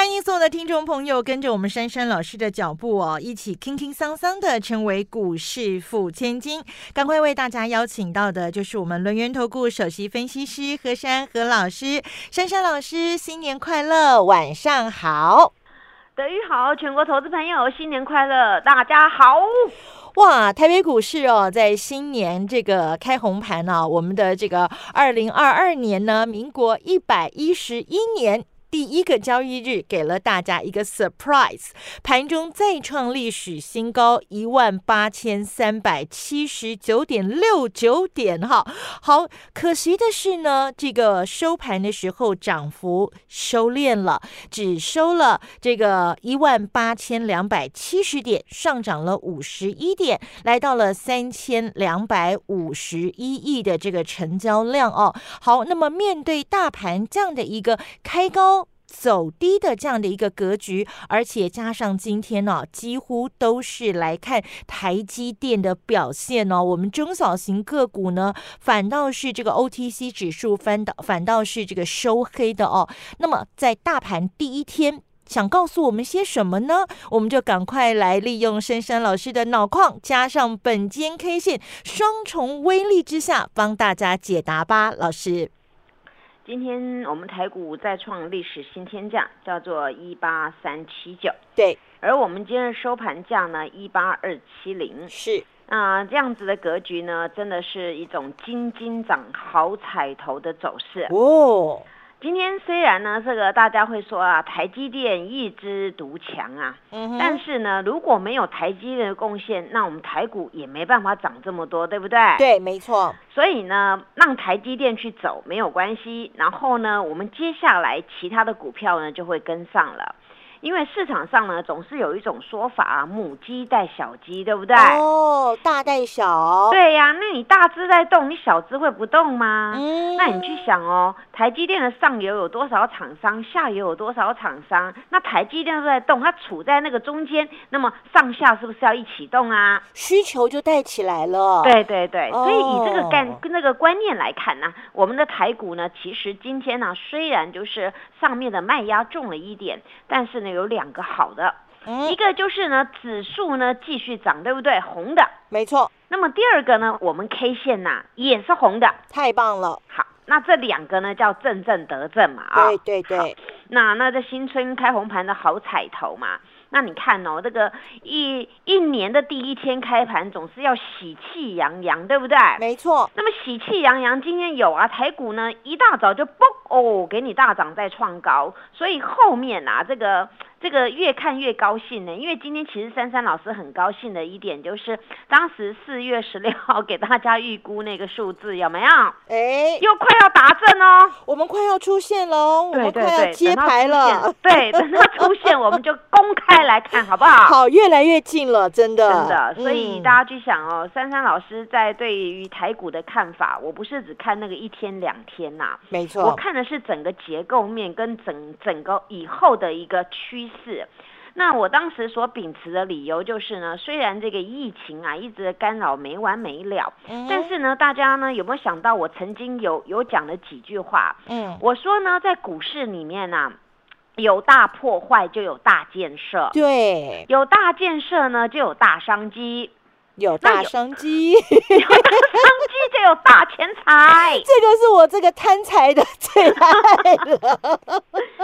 欢迎所有的听众朋友跟着我们珊珊老师的脚步哦，一起轻轻桑桑的成为股市富千金。赶快为大家邀请到的就是我们轮源投顾首席分析师何珊何老师，珊珊老师新年快乐，晚上好，德语好，全国投资朋友新年快乐，大家好。哇，台北股市哦，在新年这个开红盘呢，我们的这个二零二二年呢，民国一百一十一年。第一个交易日给了大家一个 surprise，盘中再创历史新高一万八千三百七十九点六九点哈。好，可惜的是呢，这个收盘的时候涨幅收敛了，只收了这个一万八千两百七十点，上涨了五十一点，来到了三千两百五十一亿的这个成交量哦。好，那么面对大盘这样的一个开高。走低的这样的一个格局，而且加上今天呢，几乎都是来看台积电的表现哦。我们中小型个股呢，反倒是这个 OTC 指数翻倒，反倒是这个收黑的哦。那么在大盘第一天，想告诉我们些什么呢？我们就赶快来利用深山老师的脑矿，加上本间 K 线双重威力之下，帮大家解答吧，老师。今天我们台股再创历史新天价，叫做一八三七九。对，而我们今日收盘价呢，一八二七零。是啊，这样子的格局呢，真的是一种金金涨、好彩头的走势哦。今天虽然呢，这个大家会说啊，台积电一枝独强啊，嗯，但是呢，如果没有台积电的贡献，那我们台股也没办法涨这么多，对不对？对，没错。所以呢，让台积电去走没有关系，然后呢，我们接下来其他的股票呢就会跟上了。因为市场上呢，总是有一种说法啊，母鸡带小鸡，对不对？哦，大带小。对呀，那你大只在动，你小只会不动吗？嗯。那你去想哦，台积电的上游有多少厂商，下游有多少厂商？那台积电都在动，它处在那个中间，那么上下是不是要一起动啊？需求就带起来了。对对对，所以以这个概跟那个观念来看呢，我们的台股呢，其实今天呢，虽然就是上面的卖压重了一点，但是呢。有两个好的，一个就是呢，指数呢继续涨，对不对？红的，没错。那么第二个呢，我们 K 线呐也是红的，太棒了。好，那这两个呢叫正正得正嘛啊。对对对。那那这新春开红盘的好彩头嘛。那你看哦，这个一一年的第一天开盘总是要喜气洋洋，对不对？没错。那么喜气洋洋，今天有啊，台股呢一大早就嘣哦，给你大涨再创高，所以后面啊这个。这个越看越高兴呢，因为今天其实珊珊老师很高兴的一点就是，当时四月十六号给大家预估那个数字有没有？哎，又快要达阵哦，我们快要出现喽，我们快要揭牌了，对，等它出现我们就公开来看好不好？好，越来越近了，真的，真的。所以大家去想哦，珊珊老师在对于台股的看法，我不是只看那个一天两天呐，没错，我看的是整个结构面跟整整个以后的一个趋。是，那我当时所秉持的理由就是呢，虽然这个疫情啊一直干扰没完没了，但是呢，大家呢有没有想到我曾经有有讲了几句话？嗯，我说呢，在股市里面呢，有大破坏就有大建设，对，有大建设呢就有大商机，有大商机，有大商机就有大钱财，这个是我这个贪财的最爱了。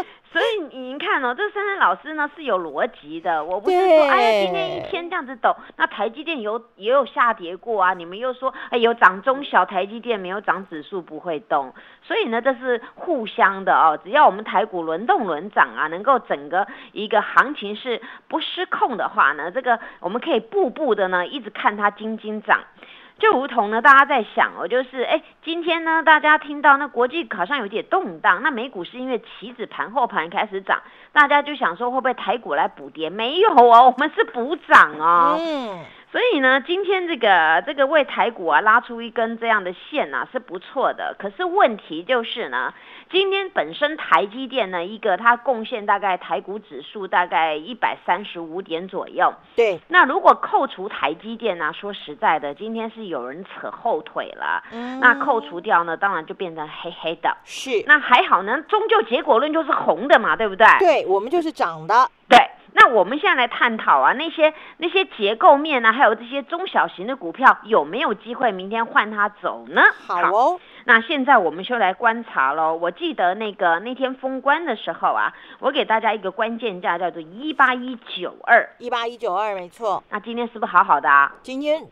所以您看哦，这珊珊老师呢是有逻辑的。我不是说，哎呀，今天一天这样子抖，那台积电有也有下跌过啊。你们又说，哎，有涨中小，台积电没有涨指数不会动。所以呢，这是互相的哦。只要我们台股轮动轮涨啊，能够整个一个行情是不失控的话呢，这个我们可以步步的呢一直看它金金涨。就如同呢，大家在想哦，就是哎，今天呢，大家听到那国际好像有点动荡，那美股是因为棋子盘后盘开始涨，大家就想说会不会台股来补跌？没有哦，我们是补涨哦。所以呢，今天这个这个为台股啊拉出一根这样的线啊是不错的。可是问题就是呢，今天本身台积电呢一个它贡献大概台股指数大概一百三十五点左右。对，那如果扣除台积电呢，说实在的，今天是有人扯后腿了。嗯那扣除掉呢，当然就变成黑黑的。是，那还好呢，终究结果论就是红的嘛，对不对？对我们就是涨的，对，那我们现在来探讨啊，那些那些结构面啊，还有这些中小型的股票有没有机会明天换它走呢？好哦，那现在我们就来观察喽。我记得那个那天封关的时候啊，我给大家一个关键价叫做一八一九二。一八一九二没错，那今天是不是好好的啊？今天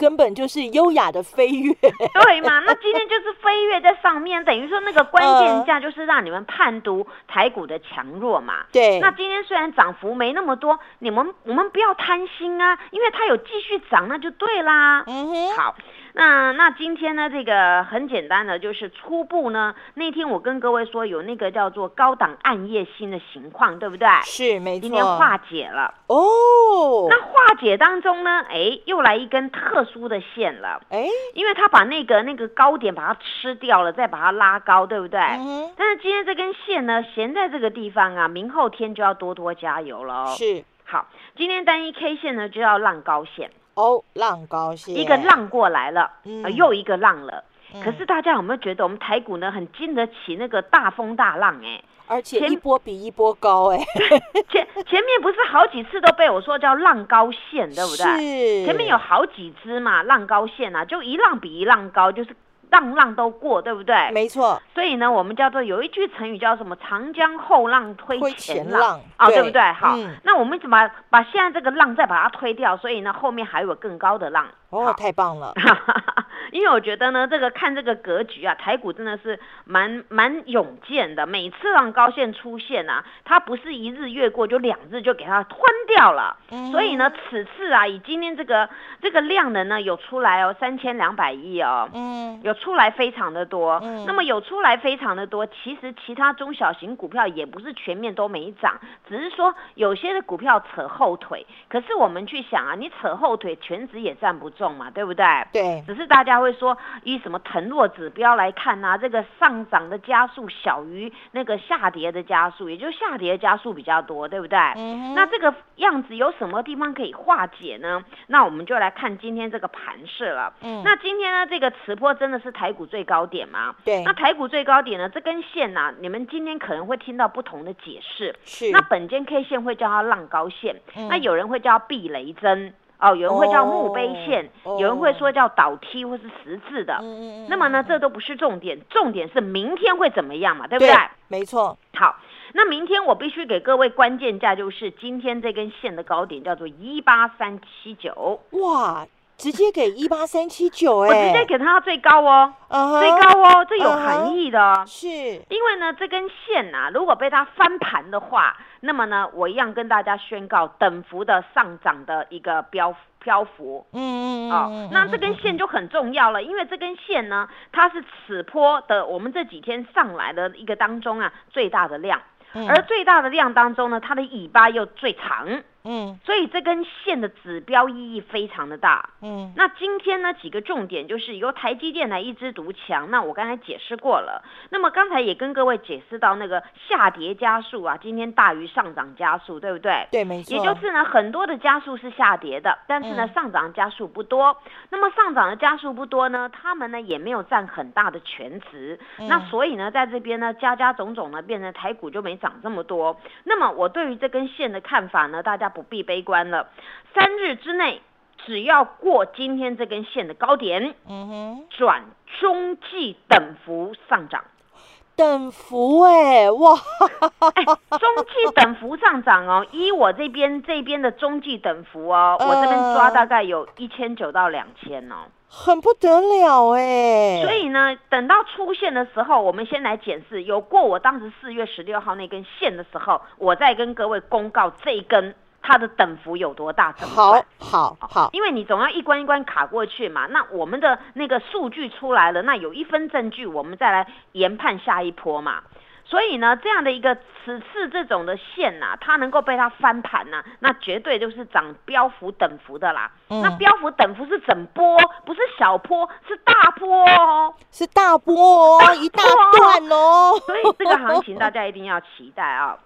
根本就是优雅的飞跃，对嘛？那今天就是飞跃在上面，等于说那个关键价就是让你们判读台股的强弱嘛。对，那今天虽然涨幅没那么多，你们我们不要贪心啊，因为它有继续涨，那就对啦。嗯哼，好，那那今天呢，这个很简单的，就是初步呢，那天我跟各位说有那个叫做高档暗夜星的情况，对不对？是没今天，化解了。哦，那化解当中呢，哎，又来一根特殊的线了，哎，因为它把那个那个高点把它吃掉了，再把它拉高，对不对？嗯哼，但是今天这根线呢，悬在这个地方啊，明后天就要多多加油了哦。是好，今天单一 K 线呢就要浪高线，哦，浪高线，一个浪过来了，嗯。呃又一个浪了。嗯。可是大家有没有觉得我们台股呢很经得起那个大风大浪、哎，而且一波比一波高，哎，前前面不是好几次都被我说叫浪高线，对不对？是，前面有好几只嘛浪高线啊，就一浪比一浪高，就是浪浪都过，对不对？没错，所以呢，我们叫做有一句成语叫什么“长江后浪推推前浪”啊、对对不对？好，嗯那我们怎么把现在这个浪再把它推掉？所以呢，后面还有更高的浪。哦，太棒了，因为我觉得呢，这个看这个格局啊，台股真的是蛮蛮勇健的。每次让高线出现啊，它不是一日越过，就两日就给它吞掉了。嗯所以呢，此次啊，以今天这个这个量能呢有出来哦，三千两百亿哦。嗯，有出来非常的多，嗯那么有出来非常的多，其实其他中小型股票也不是全面都没涨，只是说有些的股票扯后腿。可是我们去想啊，你扯后腿，全指也站不重嘛，对不对？对，只是大家会说，以什么腾落指标来看啊、这个上涨的加速小于那个下跌的加速，也就是下跌的加速比较多，对不对？嗯那这个样子有什么地方可以化解呢？那我们就来看今天这个盘势了。嗯那今天呢，这个磁波真的是台股最高点吗？对那台股最高点呢，这根线呐、你们今天可能会听到不同的解释。是，那本间 K 线会叫它浪高线，嗯那有人会叫避雷针。哦，有人会叫墓碑线，哦。有人会说叫倒梯或是十字的。嗯嗯嗯那么呢，这都不是重点，重点是明天会怎么样嘛，对不对？对？，没错，好，那明天我必须给各位关键价，就是今天这根线的高点叫做一八三七九，哇，直接给 一八三七九哎，我哎，直接给它最高哦，最高哦，这有含义的哦。是，因为呢，这根线呐、如果被它翻盘的话，那么呢，我一样跟大家宣告等幅的上涨的一个标漂浮。嗯嗯嗯哦嗯，那这根线就很重要了，因为这根线呢，它是此波的我们这几天上来的一个当中啊最大的量，嗯。而最大的量当中呢，它的尾巴又最长，嗯所以这根线的指标意义非常的大。嗯那今天呢，几个重点就是由台积电来一枝独强。那我刚才解释过了，那么刚才也跟各位解释到那个下跌加速啊，今天大于上涨加速，对不对？对，没错，也就是呢，很多的加速是下跌的，但是呢，嗯上涨加速不多。那么上涨的加速不多呢，他们呢也没有占很大的全值。嗯那所以呢，在这边呢，加加种种呢，变成台股就没涨这么多。那么我对于这根线的看法呢，大家不必悲观了。三日之内，只要过今天这根线的高点，嗯哼，转中继等幅上涨。等幅哎，哇，哎，中继等幅上涨哦，依我这边这边的中继等幅哦，我这边抓呃大概有一千九到两千哦。很不得了哎，所以呢，等到出现的时候，我们先来检视，有过我当时四月十六号那根线的时候，我再跟各位公告这一根它的等幅有多大，怎么好好好，因为你总要一关一关卡过去嘛。那我们的那个数据出来了，那有一分证据，我们再来研判下一波嘛。所以呢，这样的一个此次这种的线呐、它能够被它翻盘呐、那绝对就是涨标幅等幅的啦。嗯那标幅等幅是整波，不是小波，是大波哦。是大波哦，一大段哦。所以这个行情大家一定要期待啊。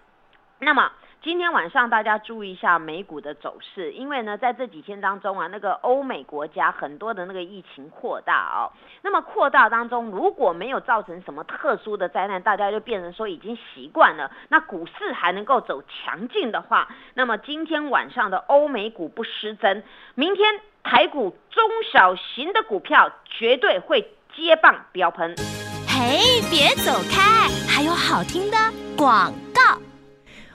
那么今天晚上大家注意一下美股的走势，因为呢，在这几天当中啊，那个欧美国家很多的那个疫情扩大哦。那么扩大当中，如果没有造成什么特殊的灾难，大家就变成说已经习惯了，那股市还能够走强劲的话，那么今天晚上的欧美股不失真，明天台股中小型的股票绝对会接棒飙喷。嘿，别走开，还有好听的广。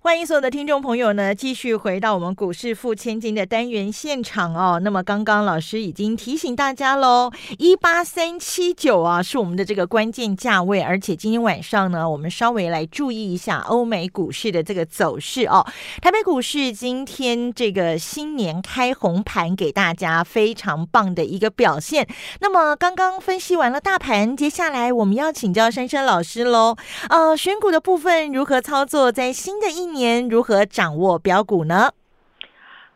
欢迎所有的听众朋友呢，继续回到我们股市付千金的单元现场哦。那么刚刚老师已经提醒大家喽，一八三七九啊是我们的这个关键价位，而且今天晚上呢，我们稍微来注意一下欧美股市的这个走势哦。台北股市今天这个新年开红盘，给大家非常棒的一个表现。那么刚刚分析完了大盘，接下来我们要请教珊珊老师喽。呃，选股的部分如何操作？在新的一年如何掌握标股呢？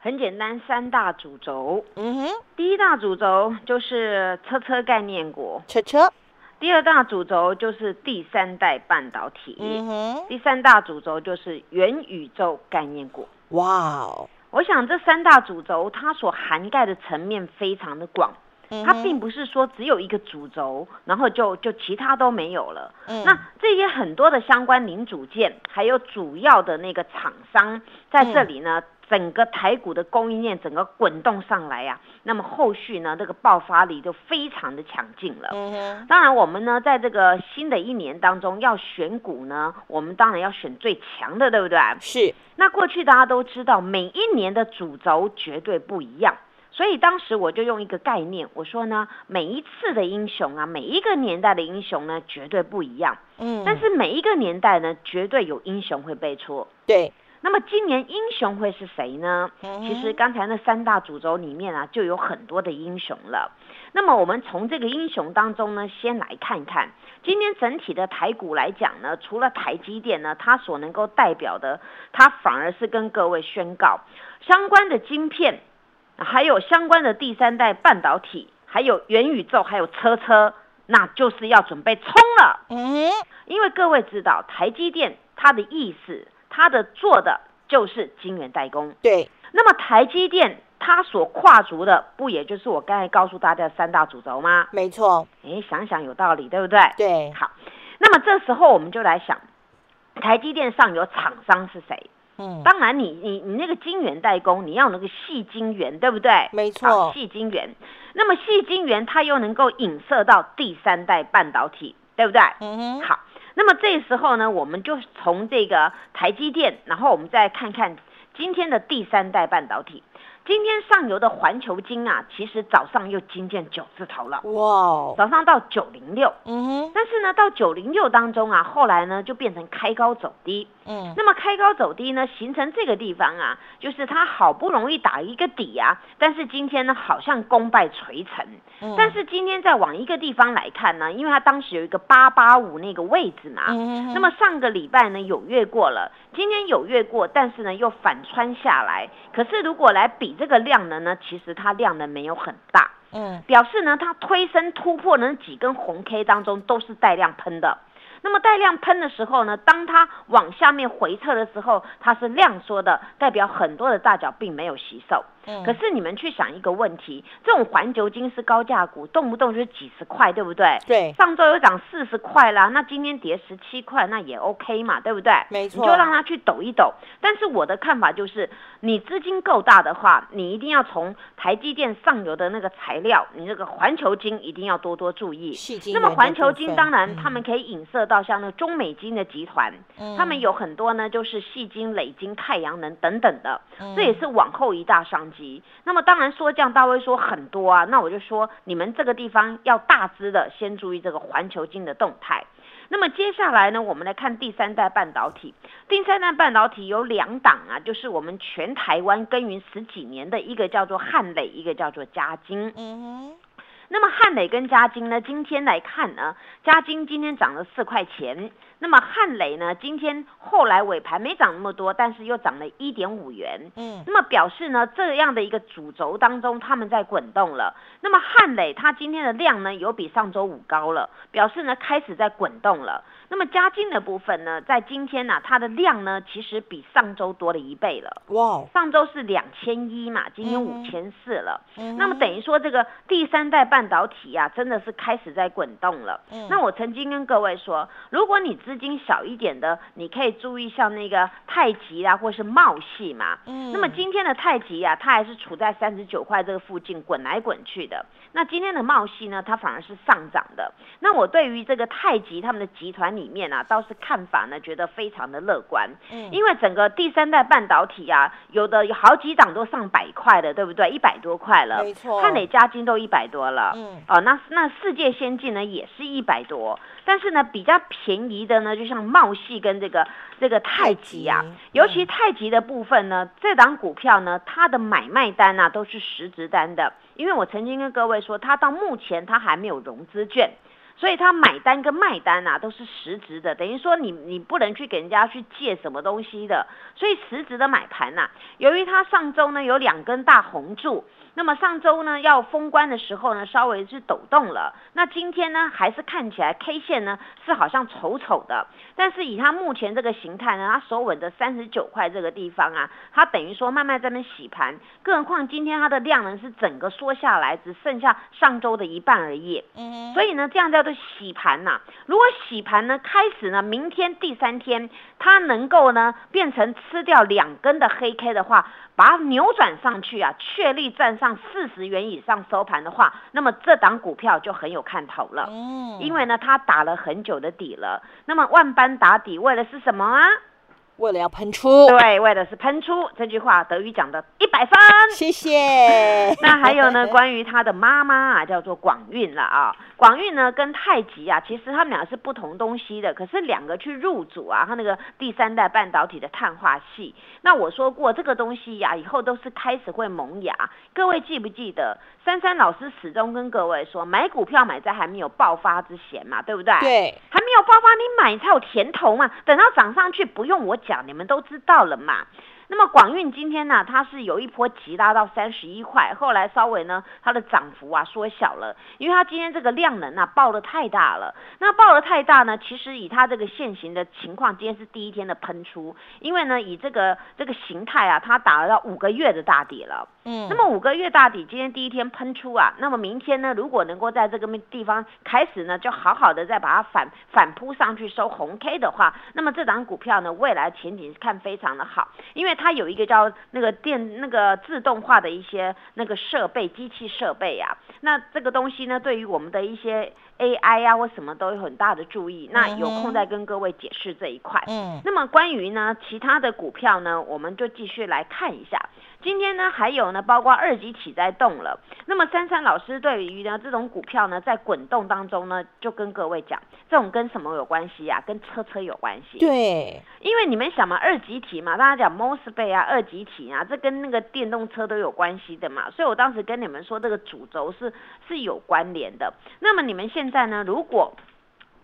很简单，三大主轴。嗯哼，第一大主轴就是车车概念股，车车，第二大主轴就是第三代半导体，嗯哼，第三大主轴就是元宇宙概念股。哇哦，我想这三大主轴它所涵盖的层面非常的广，嗯它并不是说只有一个主轴，然后就就其他都没有了。嗯那这些很多的相关零组件，还有主要的那个厂商在这里呢，整个台股的供应链整个滚动上来呀、那么后续呢，这个爆发力就非常的强劲了。嗯哼，当然，我们呢，在这个新的一年当中要选股呢，我们当然要选最强的，对不对？是，那过去大家都知道，每一年的主轴绝对不一样，所以当时我就用一个概念，我说呢，每一次的英雄啊，每一个年代的英雄呢，绝对不一样，嗯但是每一个年代呢，绝对有英雄会被戳。对，那么今年英雄会是谁呢？嗯其实刚才那三大主轴里面啊，就有很多的英雄了。那么我们从这个英雄当中呢，先来看看今天整体的台股来讲呢，除了台积电呢，它所能够代表的，它反而是跟各位宣告相关的晶片，还有相关的第三代半导体，还有元宇宙，还有车车，那就是要准备冲了。嗯因为各位知道，台积电它的意思，它的做的就是晶圆代工。对，那么台积电它所跨足的，不也就是我刚才告诉大家的三大主轴吗？没错，诶，想想有道理，对不对？对，好，那么这时候我们就来想，台积电上游厂商是谁？嗯，当然你，你你那个晶圆代工，你要那个细晶圆，对不对？没错好细晶圆。那么细晶圆它又能够影射到第三代半导体，对不对？嗯哼，好，那么这时候呢，我们就从这个台积电，然后我们再看看今天的第三代半导体。今天上游的环球金啊，其实早上又金见九字头了，哇哦，早上到九零六，嗯哼，但是呢，到九零六当中啊，后来呢就变成开高走低。嗯，那么开高走低呢，形成这个地方啊，就是它好不容易打一个底啊，但是今天呢好像功败垂成。嗯。但是今天再往一个地方来看呢，因为它当时有一个八八五那个位置嘛，嗯哼。那么上个礼拜呢有越过了，今天有越过，但是呢又反穿下来。可是如果来比这个量能呢，其实它量能没有很大，嗯表示呢它推升突破的那几根红 K 当中都是带量喷的。那么带量喷的时候呢，当它往下面回撤的时候，它是量缩的，代表很多的大脚并没有吸收。嗯可是你们去想一个问题，这种环球金是高价股，动不动就是几十块，对不对？对，上周有涨四十块啦，那今天跌十七块，那也 OK 嘛，对不对？没错你就让它去抖一抖。但是我的看法就是，你资金够大的话，你一定要从台积电上游的那个材料，你这个环球金一定要多多注意。那么环球金当然，嗯他们可以影射到像那中美金的集团，他们嗯有很多呢，就是细金、磊金、太阳能等等的，嗯这也是往后一大商那么当然说降，大卫说很多啊，那我就说你们这个地方要大致的先注意这个环球金的动态。那么接下来呢，我们来看第三代半导体。第三代半导体有两档啊，就是我们全台湾耕耘十几年的一个叫做汉磊，一个叫做嘉金。嗯哼，那么汉磊跟嘉金呢，今天来看呢，嘉金今天涨了四块钱，那么汉磊呢，今天后来尾盘没涨那么多，但是又涨了一点五元。嗯那么表示呢，这样的一个主轴当中，他们在滚动了。那么汉磊它今天的量呢，有比上周五高了，表示呢开始在滚动了。那么嘉金的部分呢，在今天呢、它的量呢，其实比上周多了一倍了。哇哦，上周是两千一嘛，今天嗯五千四了。嗯那么等于说，这个第三代半导体啊，真的是开始在滚动了。嗯那我曾经跟各位说，如果你资金小一点的，你可以注意像那个太极啊，或是茂系嘛。嗯那么今天的太极啊，它还是处在三十九块这个附近滚来滚去的。那今天的茂系呢，它反而是上涨的。那我对于这个太极他们的集团里面啊，倒是看法呢，觉得非常的乐观。嗯因为整个第三代半导体啊，有的有好几档都上百块的，对不对？一百多块了，没错看哪家金都一百多了，嗯。哦，那那世界先进呢也是一百多，但是呢比较便宜的呢，就像茂系跟这个这个太极啊极，尤其太极的部分呢，这档股票呢，它的买卖单啊都是实值单的，因为我曾经跟各位说，它到目前它还没有融资券。所以它买单跟卖单啊都是实质的，等于说你你不能去给人家去借什么东西的，所以实质的买盘呐、由于它上周呢有两根大红柱，那么上周呢要封关的时候呢稍微是抖动了，那今天呢还是看起来 K 线呢是好像丑丑的，但是以它目前这个形态呢，它守稳的三十九块这个地方啊，它等于说慢慢在那洗盘，更何况今天它的量能是整个缩下来，只剩下上周的一半而已。嗯所以呢，这样叫做洗盘呐、如果洗盘呢，开始呢，明天第三天它能够呢变成吃掉两根的黑 K 的话，把它扭转上去啊，确立站上四十元以上收盘的话，那么这档股票就很有看头了。嗯因为呢，它打了很久的底了。那么万般打底，为的是什么啊？为了要喷出，对，为的是喷出。这句话德语讲的一百分。谢谢。那还有呢，关于他的妈妈啊，叫做广运了啊。广运呢跟太极啊，其实他们俩是不同东西的，可是两个去入主啊，他那个第三代半导体的碳化系。那我说过这个东西呀、以后都是开始会萌芽。各位记不记得，珊珊老师始终跟各位说，买股票买在还没有爆发之前嘛，对不对？。对，还没有爆发，你买才有甜头嘛。等到涨上去，不用我讲，你们都知道了嘛。那么广运今天呢，它是有一波急拉到三十一块，后来稍微呢，它的涨幅啊缩小了，因为它今天这个量能啊爆的太大了。那爆的太大呢，其实以它这个现行的情况，今天是第一天的喷出，因为呢以这个这个形态啊，它打了到五个月的大底了。嗯那么五个月大底，今天第一天喷出啊，那么明天呢，如果能够在这个地方开始呢，就好好的再把它反反扑上去收红 K 的话，那么这档股票呢，未来前景是看非常的好，因为它有一个叫那个电那个自动化的一些那个设备机器设备啊，那这个东西呢，对于我们的一些 AI 啊或什么都有很大的注意，那有空再跟各位解释这一块。嗯那么关于呢其他的股票呢，我们就继续来看一下。今天呢还有呢，包括二级体在动了。那么珊珊老师对于呢这种股票呢在滚动当中呢，就跟各位讲，这种跟什么有关系呀、跟车车有关系。对，因为你们想嘛，二级体嘛，大家讲 mosfet 啊，二级体啊，这跟那个电动车都有关系的嘛，所以我当时跟你们说，这个主轴是是有关联的。那么你们现在呢，如果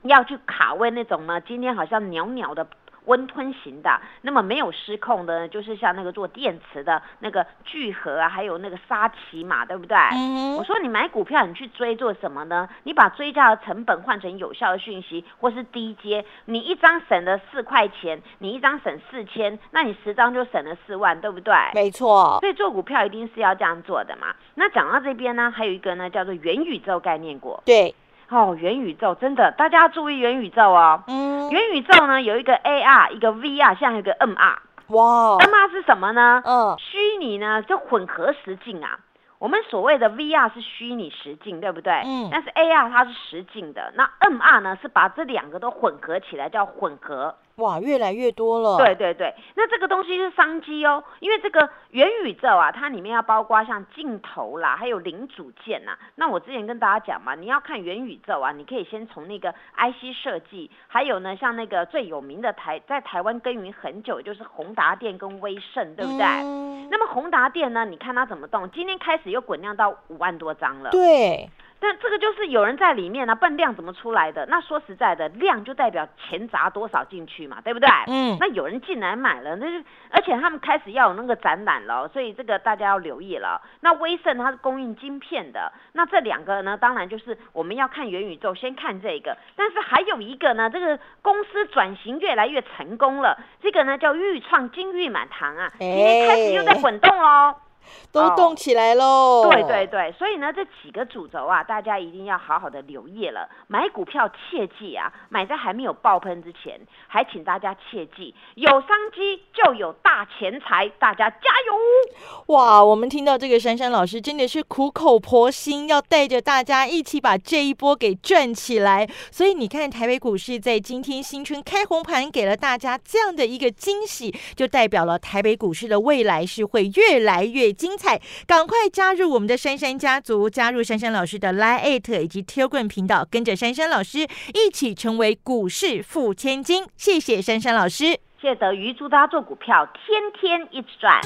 要去卡位那种呢，今天好像袅袅的温吞型的，那么没有失控的，就是像那个做电池的那个聚合啊，还有那个沙琪玛，对不对？嗯我说你买股票，你去追做什么呢？你把追加的成本换成有效的讯息，或是低阶，你一张省了四块钱，你一张省四千，那你十张就省了四万，对不对？没错，所以做股票一定是要这样做的嘛。那讲到这边呢，还有一个呢叫做元宇宙概念股。对，哦，元宇宙真的，大家要注意元宇宙哦。嗯，元宇宙呢有一个 AR，一个 VR，现在有一个 MR。哇，MR 是什么呢？嗯，虚拟呢就混合实境啊。我们所谓的 VR 是虚拟实境，对不对？嗯但是 AR 它是实境的，那 MR 呢是把这两个都混合起来，叫混合。哇，越来越多了，对，对对，那这个东西是商机哦，因为这个元宇宙啊，它里面要包括像镜头啦，还有零组件呐、那我之前跟大家讲嘛，你要看元宇宙啊，你可以先从那个 IC 设计，还有呢，像那个最有名的台在台湾耕耘很久，就是宏达电跟威盛，对不对？嗯那么宏达电呢，你看它怎么动？今天开始又滚量到五万多张了。对，但这个就是有人在里面呢、不然量怎么出来的？那说实在的，量就代表钱砸多少进去嘛，对不对？嗯那有人进来买了，那就而且他们开始要有那个展览了，所以这个大家要留意了。那威盛它是供应晶片的，那这两个呢，当然就是我们要看元宇宙，先看这个。但是还有一个呢，这个公司转型越来越成功了，这个呢叫豫创金玉满堂啊，今天开始又在滚动喽。都动起来喽，对对对，所以呢，这几个主轴啊，大家一定要好好的留意了。买股票切记啊，买在还没有爆喷之前，还请大家切记，有商机就有大钱财，大家加油！哇，我们听到这个珊珊老师真的是苦口婆心，要带着大家一起把这一波给赚起来。所以你看，台北股市在今天新春开红盘，给了大家这样的一个惊喜，就代表了台北股市的未来是会越来越精彩。赶快加入我们的珊珊家族，加入珊珊老师的 Line Eight 以及 Telegram 频道，跟着珊珊老师一起成为股市富千金。谢谢珊珊老师。谢谢德瑜，祝大家做股票天天一直赚。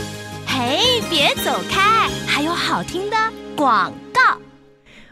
嘿，别走开，还有好听的广告。